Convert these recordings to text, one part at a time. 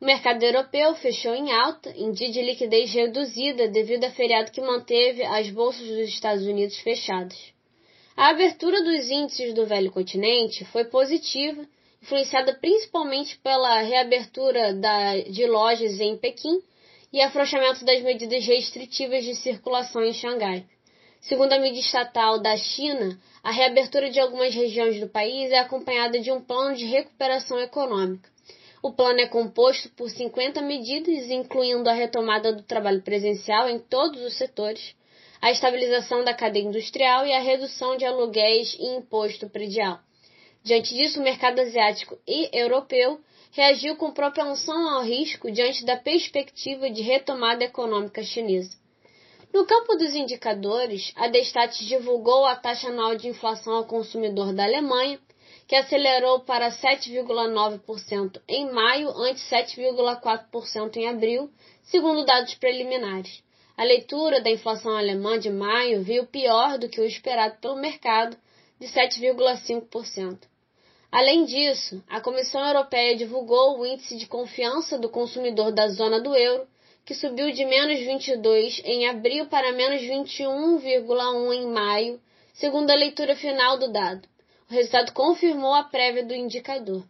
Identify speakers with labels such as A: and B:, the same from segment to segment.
A: O mercado europeu fechou em alta, em dia de liquidez reduzida devido a feriado que manteve as bolsas dos Estados Unidos fechadas. A abertura dos índices do velho continente foi positiva, influenciada principalmente pela reabertura da, de lojas em Pequim e afrouxamento das medidas restritivas de circulação em Xangai. Segundo a mídia estatal da China, a reabertura de algumas regiões do país é acompanhada de um plano de recuperação econômica. O plano é composto por 50 medidas, incluindo a retomada do trabalho presencial em todos os setores, a estabilização da cadeia industrial e a redução de aluguéis e imposto predial. Diante disso, o mercado asiático e europeu reagiu com propensão ao risco diante da perspectiva de retomada econômica chinesa. No campo dos indicadores, a Destat divulgou a taxa anual de inflação ao consumidor da Alemanha, que acelerou para 7,9% em maio, ante 7,4% em abril, segundo dados preliminares. A leitura da inflação alemã de maio veio pior do que o esperado pelo mercado, de 7,5%. Além disso, a Comissão Europeia divulgou o índice de confiança do consumidor da zona do euro, que subiu de menos 22 em abril para menos 21,1 em maio, segundo a leitura final do dado. O resultado confirmou a prévia do indicador.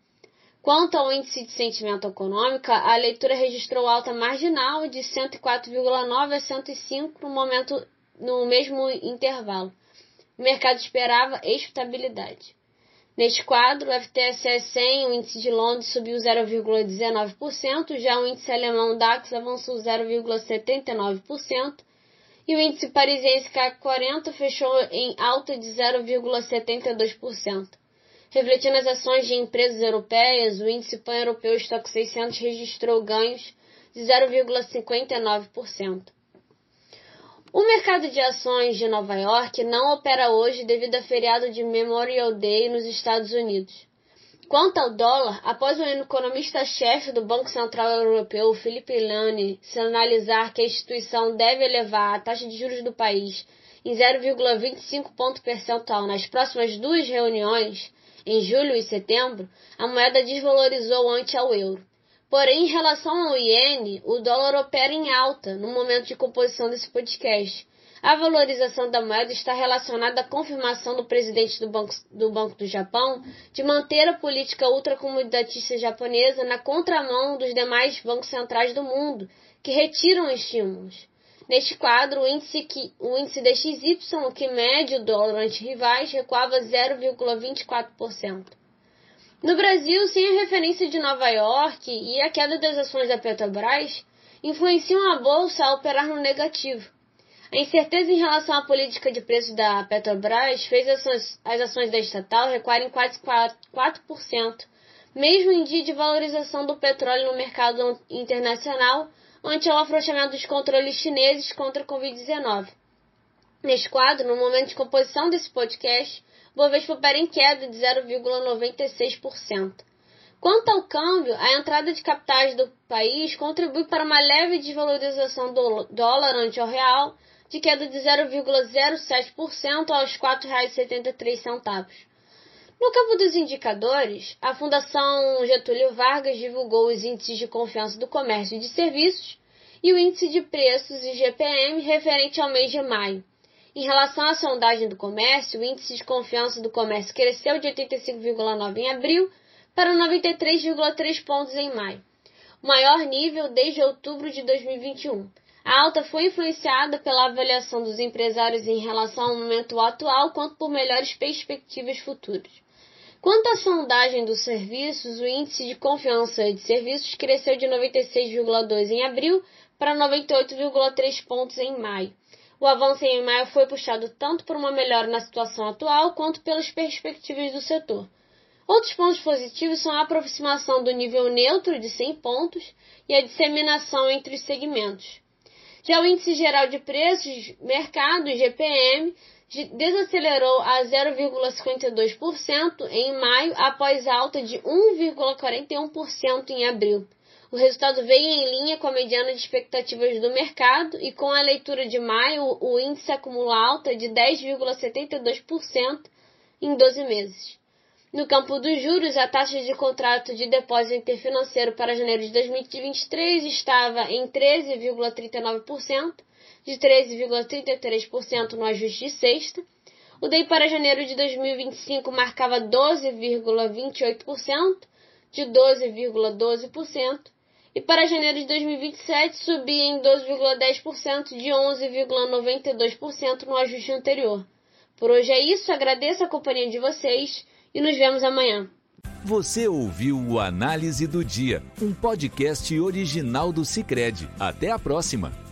A: Quanto ao índice de sentimento econômico, a leitura registrou alta marginal de 104,9 a 105 no momento no mesmo intervalo. O mercado esperava estabilidade. Neste quadro, o FTSE 100, o índice de Londres, subiu 0,19%, já o índice alemão DAX avançou 0,79%, e o índice parisiense CAC 40 fechou em alta de 0,72%. Refletindo as ações de empresas europeias, o índice pan-europeu Stock 600 registrou ganhos de 0,59%. O mercado de ações de Nova York não opera hoje devido a feriado de Memorial Day nos Estados Unidos. Quanto ao dólar, após o economista-chefe do Banco Central Europeu, Felipe Lane, sinalizar que a instituição deve elevar a taxa de juros do país em 0,25 ponto percentual nas próximas duas reuniões, em julho e setembro, a moeda desvalorizou ante ao euro. Porém, em relação ao iene, o dólar opera em alta no momento de composição desse podcast, a valorização da moeda está relacionada à confirmação do presidente do Banco do, Banco do Japão de manter a política ultracomunidatista japonesa na contramão dos demais bancos centrais do mundo, que retiram estímulos. Neste quadro, o índice, que, o índice DXY, que mede o dólar ante rivais, recuava 0,24%. No Brasil, sem a referência de Nova York e a queda das ações da Petrobras, influenciam a bolsa a operar no negativo. A incerteza em relação à política de preços da Petrobras fez as ações da estatal recuarem quase 4%, mesmo em dia de valorização do petróleo no mercado internacional ante o afrouxamento dos controles chineses contra a Covid-19. Neste quadro, no momento de composição desse podcast, Bovespa opera em queda de 0,96%. Quanto ao câmbio, a entrada de capitais do país contribui para uma leve desvalorização do dólar ante o real, de queda de 0,07% aos R$ 4,73. No campo dos indicadores, a Fundação Getúlio Vargas divulgou os índices de confiança do comércio e de serviços e o índice de preços IGPM referente ao mês de maio. Em relação à sondagem do comércio, o índice de confiança do comércio cresceu de 85,9 em abril para 93,3 pontos em maio, o maior nível desde outubro de 2021. A alta foi influenciada pela avaliação dos empresários em relação ao momento atual, quanto por melhores perspectivas futuras. Quanto à sondagem dos serviços, o índice de confiança de serviços cresceu de 96,2 em abril para 98,3 pontos em maio. O avanço em maio foi puxado tanto por uma melhora na situação atual quanto pelas perspectivas do setor. Outros pontos positivos são a aproximação do nível neutro de 100 pontos e a disseminação entre os segmentos. Já o índice geral de preços, mercado, GPM, desacelerou a 0,52% em maio após alta de 1,41% em abril. O resultado veio em linha com a mediana de expectativas do mercado e com a leitura de maio, o índice acumula alta de 10,72% em 12 meses. No campo dos juros, a taxa de contrato de depósito interfinanceiro para janeiro de 2023 estava em 13,39%, de 13,33% no ajuste de sexta. O DEI para janeiro de 2025 marcava 12,28%, de 12,12%, e para janeiro de 2027 subia em 12,10% de 11,92% no ajuste anterior. Por hoje é isso, agradeço a companhia de vocês e nos vemos amanhã.
B: Você ouviu o Análise do Dia, um podcast original do Cicred. Até a próxima!